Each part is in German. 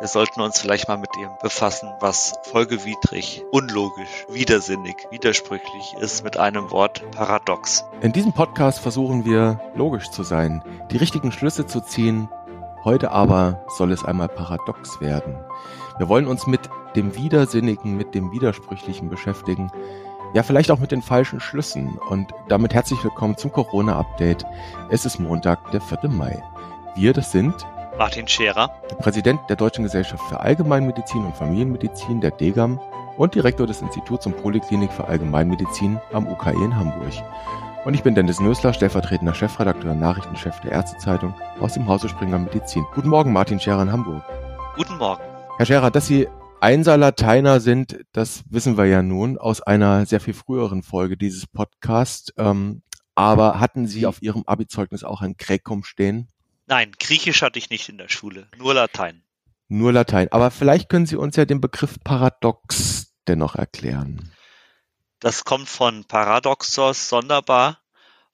wir sollten uns vielleicht mal mit dem befassen, was folgewidrig, unlogisch, widersinnig, widersprüchlich ist mit einem Wort paradox. In diesem Podcast versuchen wir logisch zu sein, die richtigen Schlüsse zu ziehen. Heute aber soll es einmal paradox werden. Wir wollen uns mit dem Widersinnigen, mit dem Widersprüchlichen beschäftigen. Ja, vielleicht auch mit den falschen Schlüssen. Und damit herzlich willkommen zum Corona-Update. Es ist Montag, der 4. Mai. Wir, das sind Martin Scherer, der Präsident der Deutschen Gesellschaft für Allgemeinmedizin und Familienmedizin, der DEGAM, und Direktor des Instituts und Poliklinik für Allgemeinmedizin am UKE in Hamburg. Und ich bin Dennis Nösler, stellvertretender Chefredakteur und Nachrichtenchef der Ärztezeitung aus dem Hause Springer Medizin. Guten Morgen, Martin Scherer in Hamburg. Guten Morgen. Herr Scherer, dass Sie Einser Lateiner sind, das wissen wir ja nun aus einer sehr viel früheren Folge dieses Podcasts. Ähm, aber hatten Sie auf Ihrem Abi-Zeugnis auch ein Gräkum stehen? Nein, Griechisch hatte ich nicht in der Schule, nur Latein. Nur Latein. Aber vielleicht können Sie uns ja den Begriff Paradox dennoch erklären. Das kommt von Paradoxos, sonderbar,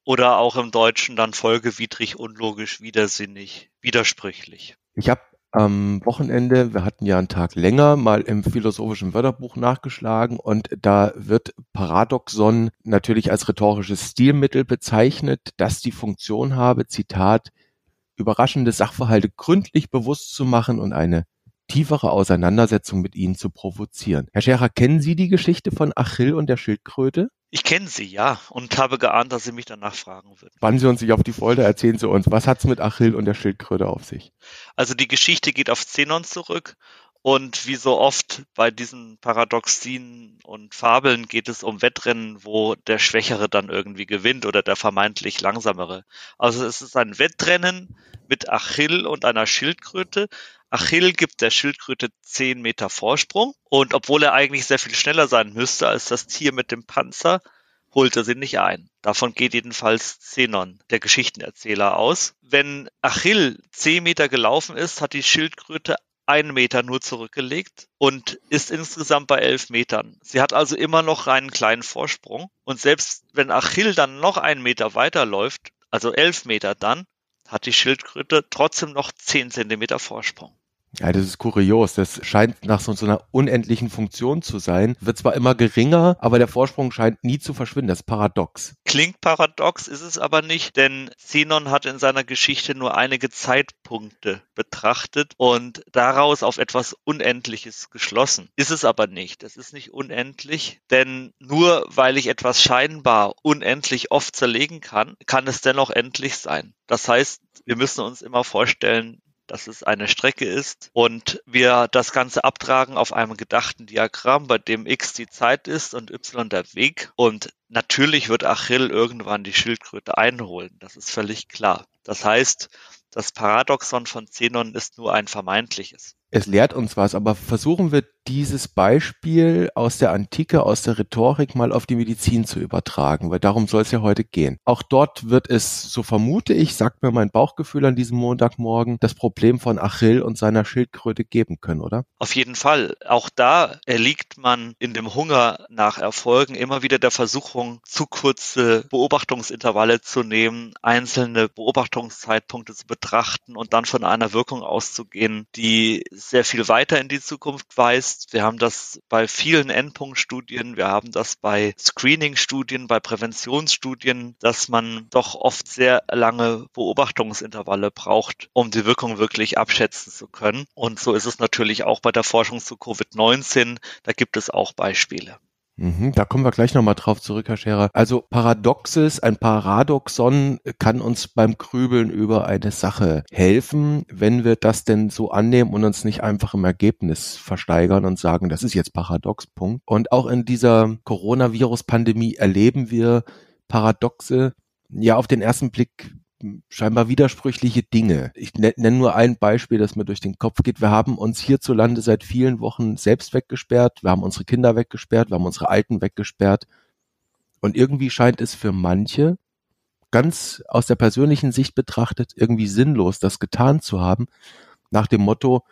oder auch im Deutschen dann folgewidrig, unlogisch, widersinnig, widersprüchlich. Ich habe am Wochenende, wir hatten ja einen Tag länger, mal im philosophischen Wörterbuch nachgeschlagen und da wird Paradoxon natürlich als rhetorisches Stilmittel bezeichnet, das die Funktion habe, Zitat, überraschende Sachverhalte gründlich bewusst zu machen und eine tiefere Auseinandersetzung mit ihnen zu provozieren. Herr Scherer, kennen Sie die Geschichte von Achill und der Schildkröte? Ich kenne sie, ja, und habe geahnt, dass Sie mich danach fragen würden. Spannen Sie uns nicht auf die Folter, erzählen Sie uns, was hat's mit Achill und der Schildkröte auf sich? Also die Geschichte geht auf Zenon zurück und wie so oft bei diesen Paradoxien und Fabeln geht es um Wettrennen, wo der Schwächere dann irgendwie gewinnt oder der vermeintlich Langsamere. Also es ist ein Wettrennen mit Achill und einer Schildkröte. Achill gibt der Schildkröte zehn Meter Vorsprung und obwohl er eigentlich sehr viel schneller sein müsste als das Tier mit dem Panzer, holt er sie nicht ein. Davon geht jedenfalls Zenon, der Geschichtenerzähler, aus. Wenn Achill zehn Meter gelaufen ist, hat die Schildkröte einen Meter nur zurückgelegt und ist insgesamt bei elf Metern. Sie hat also immer noch einen kleinen Vorsprung. Und selbst wenn Achill dann noch einen Meter weiterläuft, also elf Meter dann, hat die Schildkröte trotzdem noch zehn Zentimeter Vorsprung. Ja, das ist kurios. Das scheint nach so, einer unendlichen Funktion zu sein. Wird zwar immer geringer, aber der Vorsprung scheint nie zu verschwinden. Das ist paradox. Klingt paradox, ist es aber nicht, denn Zenon hat in seiner Geschichte nur einige Zeitpunkte betrachtet und daraus auf etwas Unendliches geschlossen. Ist es aber nicht. Es ist nicht unendlich, denn nur weil ich etwas scheinbar unendlich oft zerlegen kann, kann es dennoch endlich sein. Das heißt, wir müssen uns immer vorstellen, dass es eine Strecke ist und wir das Ganze abtragen auf einem gedachten Diagramm, bei dem x die Zeit ist und y der Weg. Und natürlich wird Achill irgendwann die Schildkröte einholen. Das ist völlig klar. Das heißt, das Paradoxon von Zenon ist nur ein vermeintliches. Es lehrt uns was, aber versuchen wir dieses Beispiel aus der Antike, aus der Rhetorik mal auf die Medizin zu übertragen, weil darum soll es ja heute gehen. Auch dort wird es, so vermute ich, sagt mir mein Bauchgefühl an diesem Montagmorgen, das Problem von Achill und seiner Schildkröte geben können, oder? Auf jeden Fall. Auch da erliegt man in dem Hunger nach Erfolgen immer wieder der Versuchung, zu kurze Beobachtungsintervalle zu nehmen, einzelne Beobachtungszeitpunkte zu betrachten und dann von einer Wirkung auszugehen, die sehr viel weiter in die Zukunft weist. Wir haben das bei vielen Endpunktstudien, wir haben das bei Screening-Studien, bei Präventionsstudien, dass man doch oft sehr lange Beobachtungsintervalle braucht, um die Wirkung wirklich abschätzen zu können. Und so ist es natürlich auch bei der Forschung zu Covid-19. Da gibt es auch Beispiele. Mhm, da kommen wir gleich nochmal drauf zurück, Herr Scherer. Also Paradoxes, ein Paradoxon kann uns beim Grübeln über eine Sache helfen, wenn wir das denn so annehmen und uns nicht einfach im Ergebnis versteigern und sagen, das ist jetzt Paradox, Punkt. Und auch in dieser Coronavirus-Pandemie erleben wir Paradoxe, ja, auf den ersten Blick scheinbar widersprüchliche Dinge. Ich nenne nur ein Beispiel, das mir durch den Kopf geht. Wir haben uns hierzulande seit vielen Wochen selbst weggesperrt, wir haben unsere Kinder weggesperrt, wir haben unsere Alten weggesperrt. Und irgendwie scheint es für manche, ganz aus der persönlichen Sicht betrachtet, irgendwie sinnlos, das getan zu haben, nach dem Motto,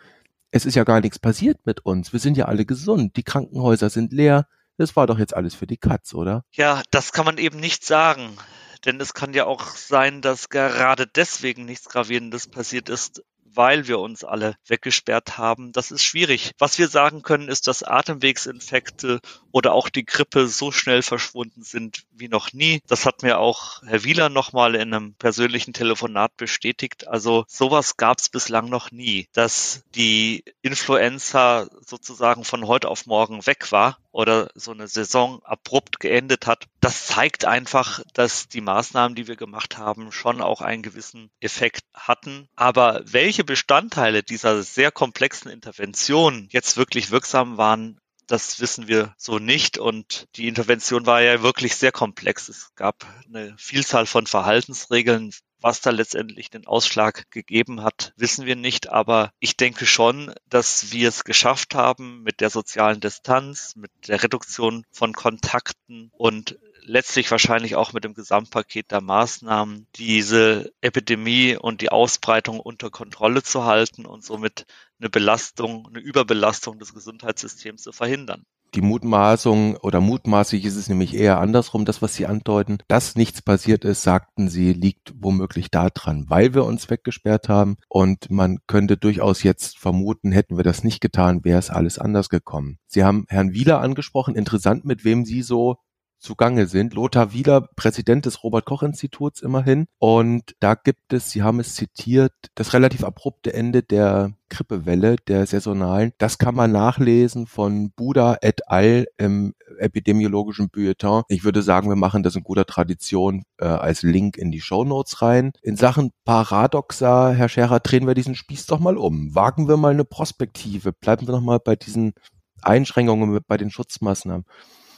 es ist ja gar nichts passiert mit uns, wir sind ja alle gesund, die Krankenhäuser sind leer, das war doch jetzt alles für die Katz, oder? Ja, das kann man eben nicht sagen. Denn es kann ja auch sein, dass gerade deswegen nichts Gravierendes passiert ist, weil wir uns alle weggesperrt haben. Das ist schwierig. Was wir sagen können, ist, dass Atemwegsinfekte oder auch die Grippe so schnell verschwunden sind wie noch nie. Das hat mir auch Herr Wieler nochmal in einem persönlichen Telefonat bestätigt. Also sowas gab es bislang noch nie, dass die Influenza sozusagen von heute auf morgen weg war oder so eine Saison abrupt geendet hat. Das zeigt einfach, dass die Maßnahmen, die wir gemacht haben, schon auch einen gewissen Effekt hatten. Aber welche Bestandteile dieser sehr komplexen Intervention jetzt wirklich wirksam waren, das wissen wir so nicht. Und die Intervention war ja wirklich sehr komplex. Es gab eine Vielzahl von Verhaltensregeln. Was da letztendlich den Ausschlag gegeben hat, wissen wir nicht. Aber ich denke schon, dass wir es geschafft haben mit der sozialen Distanz, mit der Reduktion von Kontakten und letztlich wahrscheinlich auch mit dem Gesamtpaket der Maßnahmen, diese Epidemie und die Ausbreitung unter Kontrolle zu halten und somit eine Belastung, eine Überbelastung des Gesundheitssystems zu verhindern. Die Mutmaßung oder mutmaßlich ist es nämlich eher andersrum, das, was Sie andeuten, dass nichts passiert ist, sagten Sie, liegt womöglich daran, weil wir uns weggesperrt haben. Und man könnte durchaus jetzt vermuten, hätten wir das nicht getan, wäre es alles anders gekommen. Sie haben Herrn Wieler angesprochen, interessant, mit wem Sie so zugange sind. Lothar Wieler, Präsident des Robert-Koch-Instituts immerhin. Und da gibt es, Sie haben es zitiert, das relativ abrupte Ende der Grippewelle, der saisonalen. Das kann man nachlesen von Buda et al. im epidemiologischen Bulletin. Ich würde sagen, wir machen das in guter Tradition äh, als Link in die Show Notes rein. In Sachen Paradoxa, Herr Scherer, drehen wir diesen Spieß doch mal um. Wagen wir mal eine Prospektive. Bleiben wir noch mal bei diesen Einschränkungen, bei den Schutzmaßnahmen.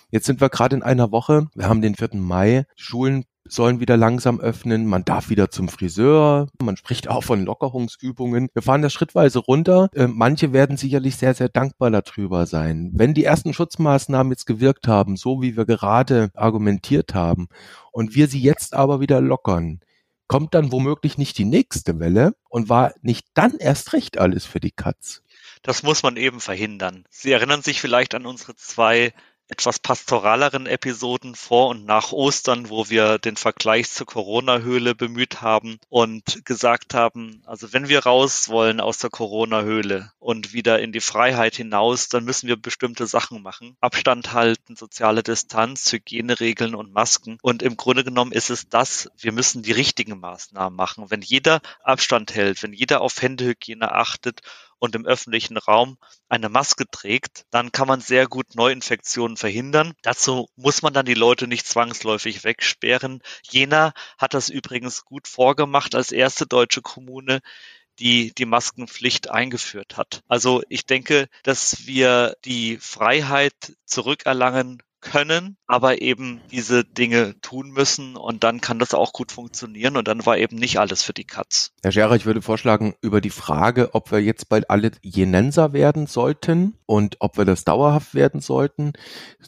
Jetzt sind wir gerade in einer Woche. Wir haben den 4. Mai. Schulen sollen wieder langsam öffnen. Man darf wieder zum Friseur. Man spricht auch von Lockerungsübungen. Wir fahren das schrittweise runter. Äh, manche werden sicherlich sehr, sehr dankbar darüber sein. Wenn die ersten Schutzmaßnahmen jetzt gewirkt haben, so wie wir gerade argumentiert haben, und wir sie jetzt aber wieder lockern, kommt dann womöglich nicht die nächste Welle und war nicht dann erst recht alles für die Katz. Das muss man eben verhindern. Sie erinnern sich vielleicht an unsere zwei etwas pastoraleren Episoden vor und nach Ostern, wo wir den Vergleich zur Corona-Höhle bemüht haben und gesagt haben, also wenn wir raus wollen aus der Corona-Höhle und wieder in die Freiheit hinaus, dann müssen wir bestimmte Sachen machen. Abstand halten, soziale Distanz, Hygieneregeln und Masken. Und im Grunde genommen ist es das, wir müssen die richtigen Maßnahmen machen. Wenn jeder Abstand hält, wenn jeder auf Händehygiene achtet und im öffentlichen Raum eine Maske trägt, dann kann man sehr gut Neuinfektionen verhindern. Dazu muss man dann die Leute nicht zwangsläufig wegsperren. Jena hat das übrigens gut vorgemacht als erste deutsche Kommune, die die Maskenpflicht eingeführt hat. Also ich denke, dass wir die Freiheit zurückerlangen können, aber eben diese Dinge tun müssen und dann kann das auch gut funktionieren und dann war eben nicht alles für die Katz. Herr Scherer, ich würde vorschlagen, über die Frage, ob wir jetzt bald alle Jenenser werden sollten und ob wir das dauerhaft werden sollten,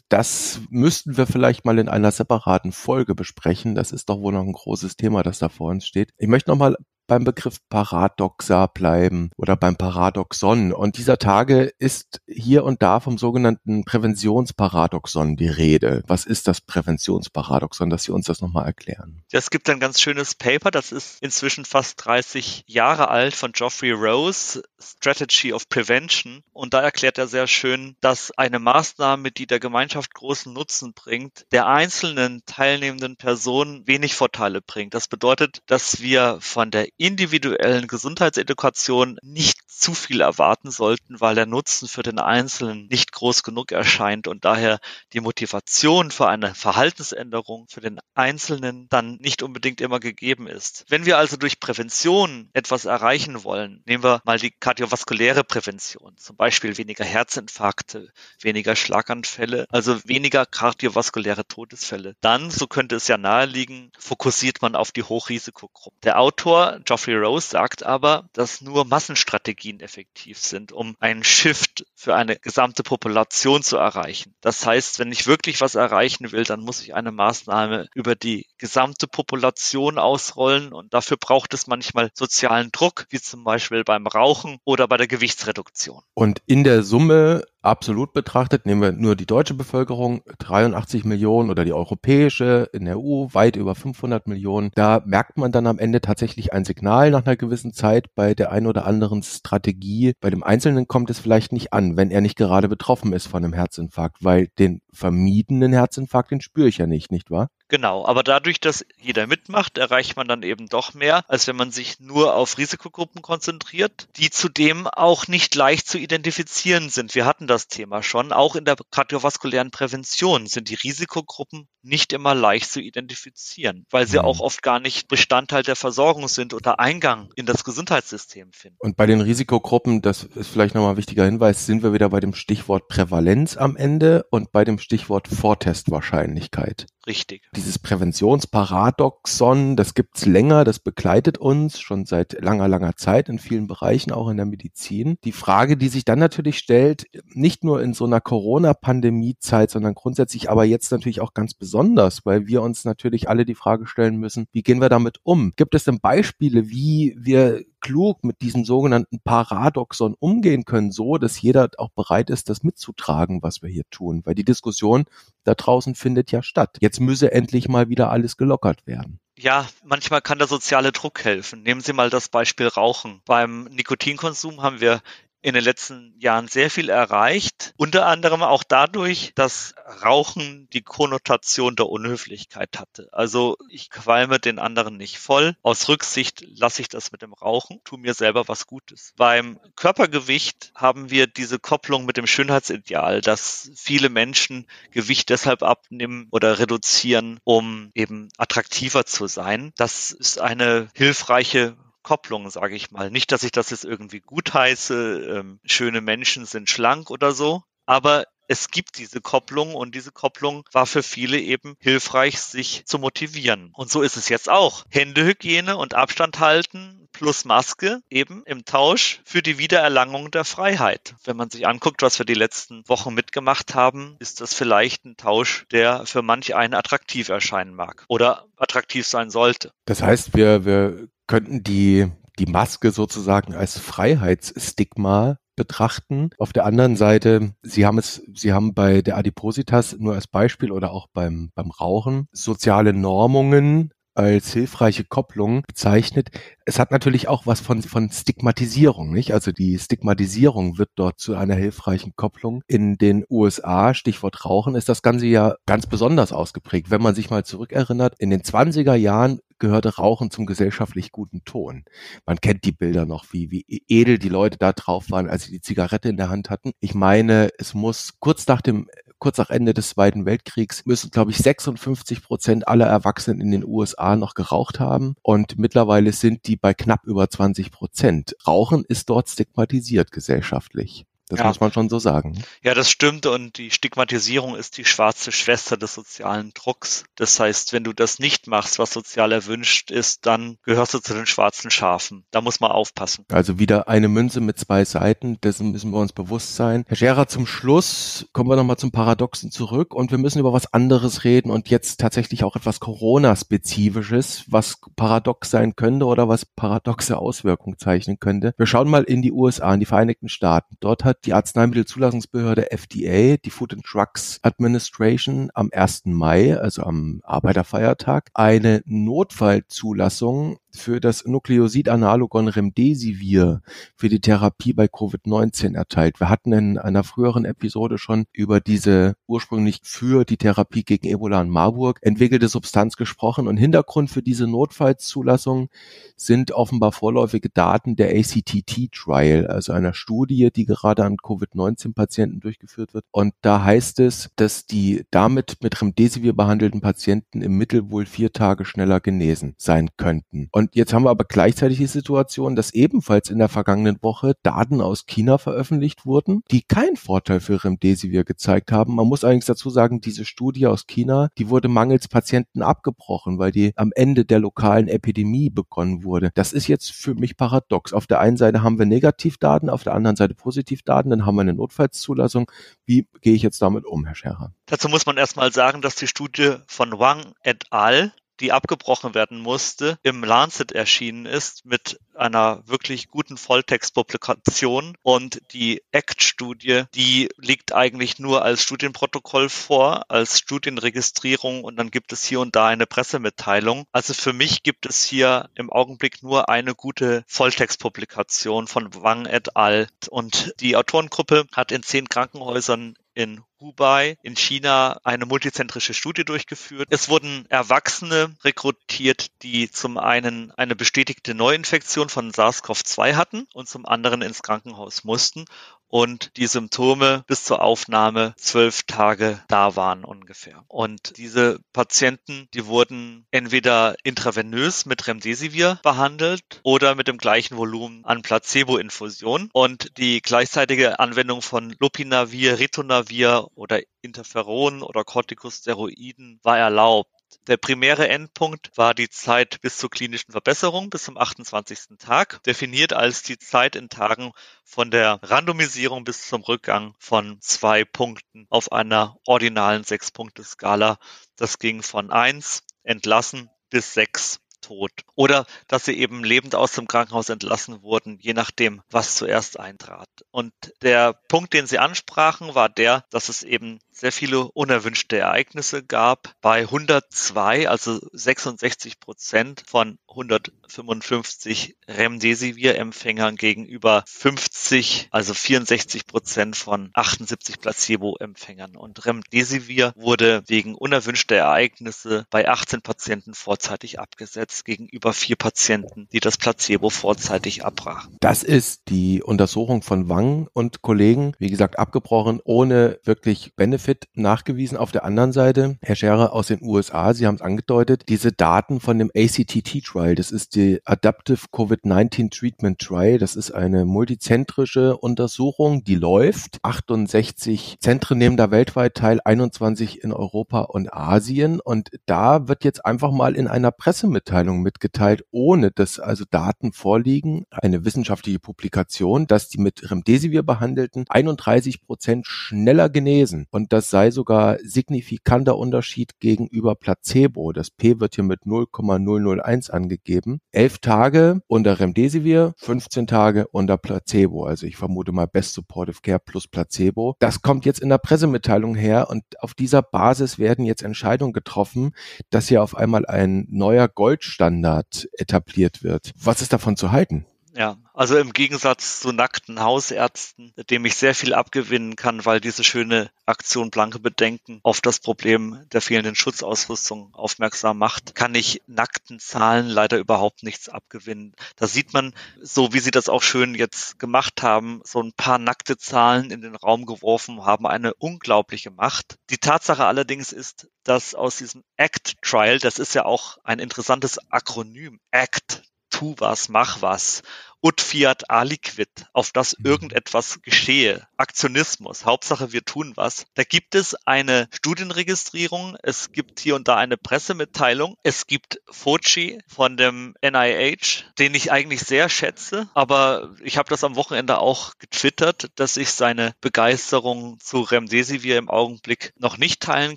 das müssten wir vielleicht mal in einer separaten Folge besprechen. Das ist doch wohl noch ein großes Thema, das da vor uns steht. Ich möchte noch mal beim Begriff Paradoxa bleiben oder beim Paradoxon. Und dieser Tage ist hier und da vom sogenannten Präventionsparadoxon die Rede. Was ist das Präventionsparadoxon, dass Sie uns das nochmal erklären? Es gibt ein ganz schönes Paper, das ist inzwischen fast 30 Jahre alt von Geoffrey Rose, Strategy of Prevention. Und da erklärt er sehr schön, dass eine Maßnahme, die der Gemeinschaft großen Nutzen bringt, der einzelnen teilnehmenden Person wenig Vorteile bringt. Das bedeutet, dass wir von der individuellen Gesundheitsedukation nicht zu viel erwarten sollten, weil der Nutzen für den Einzelnen nicht groß genug erscheint und daher die Motivation für eine Verhaltensänderung für den Einzelnen dann nicht unbedingt immer gegeben ist. Wenn wir also durch Prävention etwas erreichen wollen, nehmen wir mal die kardiovaskuläre Prävention, zum Beispiel weniger Herzinfarkte, weniger Schlaganfälle, also weniger kardiovaskuläre Todesfälle, dann, so könnte es ja naheliegen, fokussiert man auf die Hochrisikogruppen. Der Autor Geoffrey Rose sagt aber, dass nur Massenstrategien effektiv sind, um einen Shift für eine gesamte Population zu erreichen. Das heißt, wenn ich wirklich was erreichen will, dann muss ich eine Maßnahme über die gesamte Population ausrollen und dafür braucht es manchmal sozialen Druck, wie zum Beispiel beim Rauchen oder bei der Gewichtsreduktion. Und in der Summe absolut betrachtet, nehmen wir nur die deutsche Bevölkerung, 83 Millionen oder die europäische in der EU weit über 500 Millionen, da merkt man dann am Ende tatsächlich ein Signal nach einer gewissen Zeit bei der ein oder anderen Strategie. Bei dem Einzelnen kommt es vielleicht nicht an, wenn er nicht gerade betroffen ist von einem Herzinfarkt, weil den vermiedenen Herzinfarkt, den spüre ich ja nicht, nicht wahr? Genau, aber dadurch, dass jeder mitmacht, erreicht man dann eben doch mehr, als wenn man sich nur auf Risikogruppen konzentriert, die zudem auch nicht leicht zu identifizieren sind. Wir hatten das Thema schon. Auch in der kardiovaskulären Prävention sind die Risikogruppen nicht immer leicht zu identifizieren, weil sie mhm. auch oft gar nicht Bestandteil der Versorgung sind oder Eingang in das Gesundheitssystem finden. Und bei den Risikogruppen, das ist vielleicht nochmal ein wichtiger Hinweis, sind wir wieder bei dem Stichwort Prävalenz am Ende und bei dem Stichwort Vortestwahrscheinlichkeit. Richtig. Dieses Präventionsparadoxon, das gibt's länger, das begleitet uns schon seit langer, langer Zeit in vielen Bereichen, auch in der Medizin. Die Frage, die sich dann natürlich stellt, nicht nur in so einer Corona-Pandemie-Zeit, sondern grundsätzlich aber jetzt natürlich auch ganz besonders, weil wir uns natürlich alle die Frage stellen müssen, wie gehen wir damit um? Gibt es denn Beispiele, wie wir klug mit diesem sogenannten Paradoxon umgehen können, so dass jeder auch bereit ist, das mitzutragen, was wir hier tun. Weil die Diskussion da draußen findet ja statt. Jetzt müsse endlich mal wieder alles gelockert werden. Ja, manchmal kann der soziale Druck helfen. Nehmen Sie mal das Beispiel Rauchen. Beim Nikotinkonsum haben wir in den letzten Jahren sehr viel erreicht. Unter anderem auch dadurch, dass Rauchen die Konnotation der Unhöflichkeit hatte. Also ich qualme den anderen nicht voll. Aus Rücksicht lasse ich das mit dem Rauchen, tu mir selber was Gutes. Beim Körpergewicht haben wir diese Kopplung mit dem Schönheitsideal, dass viele Menschen Gewicht deshalb abnehmen oder reduzieren, um eben attraktiver zu sein. Das ist eine hilfreiche Kopplung, sage ich mal. Nicht, dass ich das jetzt irgendwie gut heiße, ähm, schöne Menschen sind schlank oder so, aber es gibt diese Kopplung und diese Kopplung war für viele eben hilfreich, sich zu motivieren. Und so ist es jetzt auch. Händehygiene und Abstand halten plus Maske eben im Tausch für die Wiedererlangung der Freiheit. Wenn man sich anguckt, was wir die letzten Wochen mitgemacht haben, ist das vielleicht ein Tausch, der für manch einen attraktiv erscheinen mag oder attraktiv sein sollte. Das heißt, wir, wir könnten die, die Maske sozusagen als Freiheitsstigma betrachten. Auf der anderen Seite, Sie haben es, Sie haben bei der Adipositas nur als Beispiel oder auch beim, beim Rauchen soziale Normungen als hilfreiche Kopplung bezeichnet. Es hat natürlich auch was von, von Stigmatisierung, nicht? Also die Stigmatisierung wird dort zu einer hilfreichen Kopplung. In den USA, Stichwort Rauchen, ist das Ganze ja ganz besonders ausgeprägt. Wenn man sich mal zurückerinnert, in den 20er Jahren gehörte Rauchen zum gesellschaftlich guten Ton. Man kennt die Bilder noch, wie, wie edel die Leute da drauf waren, als sie die Zigarette in der Hand hatten. Ich meine, es muss kurz nach dem kurz nach Ende des Zweiten Weltkriegs müssen, glaube ich, 56 Prozent aller Erwachsenen in den USA noch geraucht haben und mittlerweile sind die bei knapp über 20 Prozent. Rauchen ist dort stigmatisiert gesellschaftlich. Das ja. muss man schon so sagen. Ja, das stimmt. Und die Stigmatisierung ist die schwarze Schwester des sozialen Drucks. Das heißt, wenn du das nicht machst, was sozial erwünscht ist, dann gehörst du zu den schwarzen Schafen. Da muss man aufpassen. Also wieder eine Münze mit zwei Seiten. Dessen müssen wir uns bewusst sein. Herr Scherer, zum Schluss kommen wir nochmal zum Paradoxen zurück und wir müssen über was anderes reden und jetzt tatsächlich auch etwas Corona-spezifisches, was paradox sein könnte oder was paradoxe Auswirkungen zeichnen könnte. Wir schauen mal in die USA, in die Vereinigten Staaten. Dort hat die Arzneimittelzulassungsbehörde FDA, die Food and Drugs Administration, am 1. Mai, also am Arbeiterfeiertag, eine Notfallzulassung für das Nukleosid-Analogon Remdesivir für die Therapie bei Covid-19 erteilt. Wir hatten in einer früheren Episode schon über diese ursprünglich für die Therapie gegen Ebola in Marburg entwickelte Substanz gesprochen und Hintergrund für diese Notfallzulassung sind offenbar vorläufige Daten der ACTT-Trial, also einer Studie, die gerade an Covid-19-Patienten durchgeführt wird. Und da heißt es, dass die damit mit Remdesivir behandelten Patienten im Mittel wohl vier Tage schneller genesen sein könnten. Und jetzt haben wir aber gleichzeitig die Situation, dass ebenfalls in der vergangenen Woche Daten aus China veröffentlicht wurden, die keinen Vorteil für Remdesivir gezeigt haben. Man muss allerdings dazu sagen, diese Studie aus China, die wurde mangels Patienten abgebrochen, weil die am Ende der lokalen Epidemie begonnen wurde. Das ist jetzt für mich paradox. Auf der einen Seite haben wir Negativdaten, auf der anderen Seite Positivdaten, dann haben wir eine Notfallzulassung. Wie gehe ich jetzt damit um, Herr Scherer? Dazu muss man erstmal sagen, dass die Studie von Wang et al die abgebrochen werden musste, im Lancet erschienen ist mit einer wirklich guten Volltextpublikation und die ACT-Studie, die liegt eigentlich nur als Studienprotokoll vor, als Studienregistrierung und dann gibt es hier und da eine Pressemitteilung. Also für mich gibt es hier im Augenblick nur eine gute Volltextpublikation von Wang et al. Und die Autorengruppe hat in zehn Krankenhäusern in Hubei in China eine multizentrische Studie durchgeführt. Es wurden Erwachsene rekrutiert, die zum einen eine bestätigte Neuinfektion von SARS-CoV-2 hatten und zum anderen ins Krankenhaus mussten und die Symptome bis zur Aufnahme zwölf Tage da waren ungefähr. Und diese Patienten, die wurden entweder intravenös mit Remdesivir behandelt oder mit dem gleichen Volumen an Placebo-Infusion. Und die gleichzeitige Anwendung von Lopinavir, Ritonavir oder Interferon oder Corticosteroiden war erlaubt. Der primäre Endpunkt war die Zeit bis zur klinischen Verbesserung, bis zum 28. Tag, definiert als die Zeit in Tagen von der Randomisierung bis zum Rückgang von zwei Punkten auf einer ordinalen Sechs-Punkte-Skala. Das ging von eins entlassen bis sechs tot oder dass sie eben lebend aus dem Krankenhaus entlassen wurden, je nachdem, was zuerst eintrat. Und der Punkt, den Sie ansprachen, war der, dass es eben sehr viele unerwünschte Ereignisse gab. Bei 102, also 66 Prozent von 155 Remdesivir-Empfängern gegenüber 50, also 64 Prozent von 78 Placebo-Empfängern. Und Remdesivir wurde wegen unerwünschter Ereignisse bei 18 Patienten vorzeitig abgesetzt gegenüber vier Patienten, die das Placebo vorzeitig abbrachen. Das ist die Untersuchung von Wang und Kollegen, wie gesagt, abgebrochen, ohne wirklich Benefit Benefit nachgewiesen. Auf der anderen Seite, Herr Scherer aus den USA, Sie haben es angedeutet, diese Daten von dem ACTT-Trial, das ist die Adaptive COVID-19 Treatment Trial, das ist eine multizentrische Untersuchung, die läuft. 68 Zentren nehmen da weltweit teil, 21 in Europa und Asien. Und da wird jetzt einfach mal in einer Pressemitteilung mitgeteilt, ohne dass also Daten vorliegen, eine wissenschaftliche Publikation, dass die mit Remdesivir behandelten 31 Prozent schneller genesen. Und das das sei sogar signifikanter Unterschied gegenüber Placebo. Das P wird hier mit 0,001 angegeben. Elf Tage unter Remdesivir, 15 Tage unter Placebo. Also ich vermute mal Best Supportive Care plus Placebo. Das kommt jetzt in der Pressemitteilung her und auf dieser Basis werden jetzt Entscheidungen getroffen, dass hier auf einmal ein neuer Goldstandard etabliert wird. Was ist davon zu halten? Ja, also im Gegensatz zu nackten Hausärzten, dem ich sehr viel abgewinnen kann, weil diese schöne Aktion Blanke Bedenken auf das Problem der fehlenden Schutzausrüstung aufmerksam macht, kann ich nackten Zahlen leider überhaupt nichts abgewinnen. Da sieht man, so wie Sie das auch schön jetzt gemacht haben, so ein paar nackte Zahlen in den Raum geworfen, haben eine unglaubliche Macht. Die Tatsache allerdings ist, dass aus diesem ACT Trial, das ist ja auch ein interessantes Akronym, ACT, tu was, mach was ut fiat aliquid, auf das mhm. irgendetwas geschehe. Aktionismus, Hauptsache wir tun was. Da gibt es eine Studienregistrierung, es gibt hier und da eine Pressemitteilung, es gibt Fauci von dem NIH, den ich eigentlich sehr schätze, aber ich habe das am Wochenende auch getwittert, dass ich seine Begeisterung zu Remdesivir im Augenblick noch nicht teilen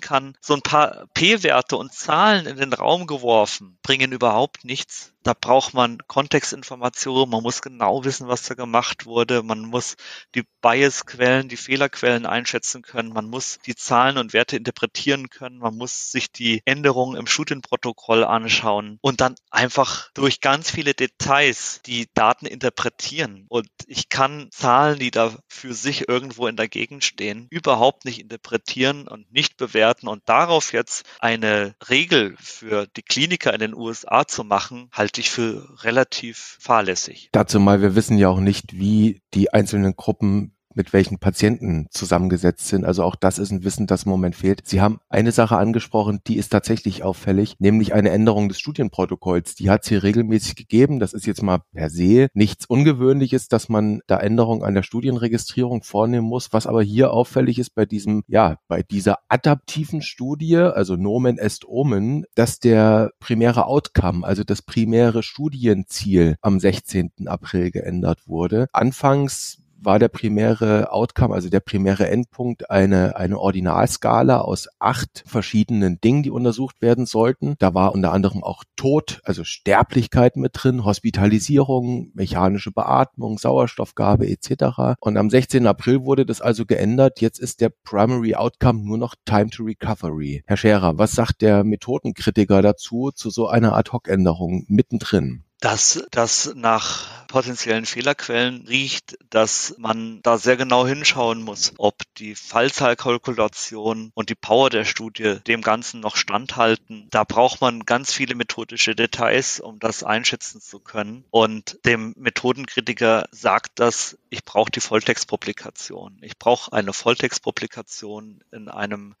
kann. So ein paar P-Werte und Zahlen in den Raum geworfen bringen überhaupt nichts. Da braucht man Kontextinformationen, man muss muss genau wissen, was da gemacht wurde. Man muss die Bias-Quellen, die Fehlerquellen einschätzen können. Man muss die Zahlen und Werte interpretieren können. Man muss sich die Änderungen im Studienprotokoll anschauen und dann einfach durch ganz viele Details die Daten interpretieren. Und ich kann Zahlen, die da für sich irgendwo in der Gegend stehen, überhaupt nicht interpretieren und nicht bewerten und darauf jetzt eine Regel für die Kliniker in den USA zu machen, halte ich für relativ fahrlässig. Da zumal wir wissen ja auch nicht, wie die einzelnen Gruppen mit welchen Patienten zusammengesetzt sind. Also auch das ist ein Wissen, das im Moment fehlt. Sie haben eine Sache angesprochen, die ist tatsächlich auffällig, nämlich eine Änderung des Studienprotokolls. Die hat es hier regelmäßig gegeben. Das ist jetzt mal per se nichts Ungewöhnliches, dass man da Änderungen an der Studienregistrierung vornehmen muss. Was aber hier auffällig ist bei diesem, ja, bei dieser adaptiven Studie, also Nomen est Omen, dass der primäre Outcome, also das primäre Studienziel am 16. April geändert wurde. Anfangs war der primäre Outcome, also der primäre Endpunkt, eine, eine Ordinalskala aus acht verschiedenen Dingen, die untersucht werden sollten. Da war unter anderem auch Tod, also Sterblichkeit mit drin, Hospitalisierung, mechanische Beatmung, Sauerstoffgabe etc. Und am 16. April wurde das also geändert. Jetzt ist der Primary Outcome nur noch Time to Recovery. Herr Scherer, was sagt der Methodenkritiker dazu, zu so einer Ad-Hoc-Änderung mittendrin? Dass das nach potenziellen Fehlerquellen riecht, dass man da sehr genau hinschauen muss, ob die Fallzahlkalkulation und die Power der Studie dem Ganzen noch standhalten. Da braucht man ganz viele methodische Details, um das einschätzen zu können. Und dem Methodenkritiker sagt das, ich brauche die Volltextpublikation. Ich brauche eine Volltextpublikation in einem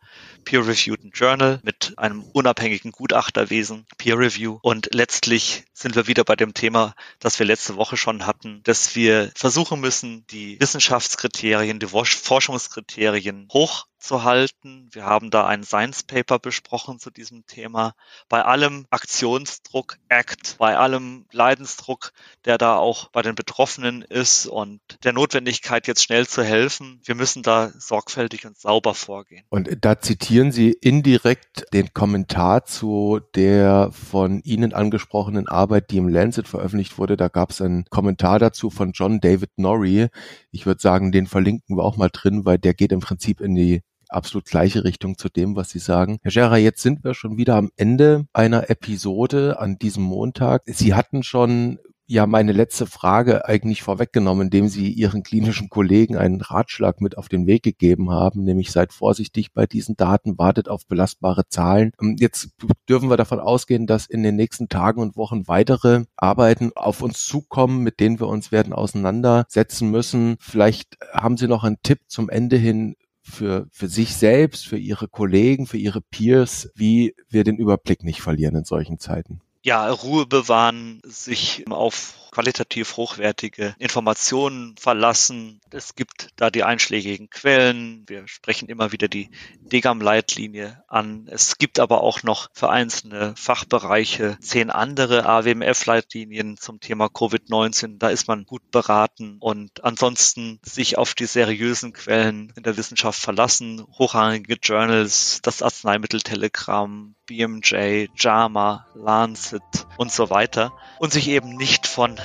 peer-reviewed Journal mit einem unabhängigen Gutachterwesen, Peer Review. Und letztlich sind wir wieder bei dem Thema, das wir letzte Woche schon hatten, dass wir versuchen müssen, die Wissenschaftskriterien, die Forschungskriterien hoch zu halten. Wir haben da ein Science Paper besprochen zu diesem Thema. Bei allem Aktionsdruck, Act, bei allem Leidensdruck, der da auch bei den Betroffenen ist und der Notwendigkeit, jetzt schnell zu helfen, wir müssen da sorgfältig und sauber vorgehen. Und da zitieren Sie indirekt den Kommentar zu der von Ihnen angesprochenen Arbeit, die im Lancet veröffentlicht wurde. Da gab es einen Kommentar dazu von John David Norrie. Ich würde sagen, den verlinken wir auch mal drin, weil der geht im Prinzip in die absolut gleiche Richtung zu dem, was Sie sagen. Herr Scherer, jetzt sind wir schon wieder am Ende einer Episode an diesem Montag. Sie hatten schon ja meine letzte Frage eigentlich vorweggenommen, indem Sie Ihren klinischen Kollegen einen Ratschlag mit auf den Weg gegeben haben, nämlich seid vorsichtig bei diesen Daten, wartet auf belastbare Zahlen. Ähm, jetzt dürfen wir davon ausgehen, dass in den nächsten Tagen und Wochen weitere Arbeiten auf uns zukommen, mit denen wir uns werden auseinandersetzen müssen. Vielleicht haben Sie noch einen Tipp zum Ende hin, für, für sich selbst, für ihre Kollegen, für ihre Peers, wie wir den Überblick nicht verlieren in solchen Zeiten. Ja, Ruhe bewahren, sich auf qualitativ hochwertige Informationen verlassen. Es gibt da die einschlägigen Quellen. Wir sprechen immer wieder die DGAM-Leitlinie an. Es gibt aber auch noch für einzelne Fachbereiche zehn andere AWMF-Leitlinien zum Thema Covid-19. Da ist man gut beraten und ansonsten sich auf die seriösen Quellen in der Wissenschaft verlassen. Hochrangige Journals, das Arzneimitteltelegramm, BMJ, JAMA, Lancet und so weiter und sich eben nicht von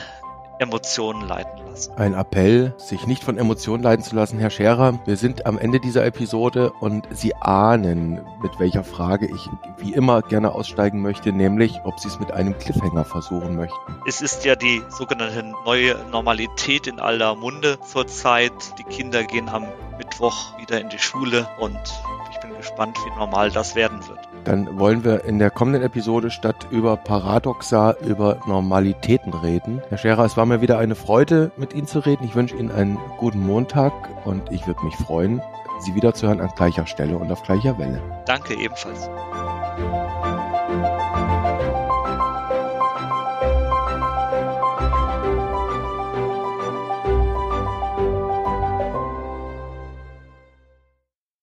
Emotionen leiten lassen. Ein Appell, sich nicht von Emotionen leiten zu lassen. Herr Scherer, wir sind am Ende dieser Episode und Sie ahnen, mit welcher Frage ich wie immer gerne aussteigen möchte, nämlich, ob Sie es mit einem Cliffhanger versuchen möchten. Es ist ja die sogenannte neue Normalität in aller Munde zurzeit. Die Kinder gehen am Mittwoch wieder in die Schule und ich bin gespannt, wie normal das werden wird. Dann wollen wir in der kommenden Episode statt über Paradoxa über Normalitäten reden. Herr Scherer, es war mir wieder eine Freude, mit Ihnen zu reden. Ich wünsche Ihnen einen guten Montag und ich würde mich freuen, Sie wiederzuhören an gleicher Stelle und auf gleicher Welle. Danke ebenfalls.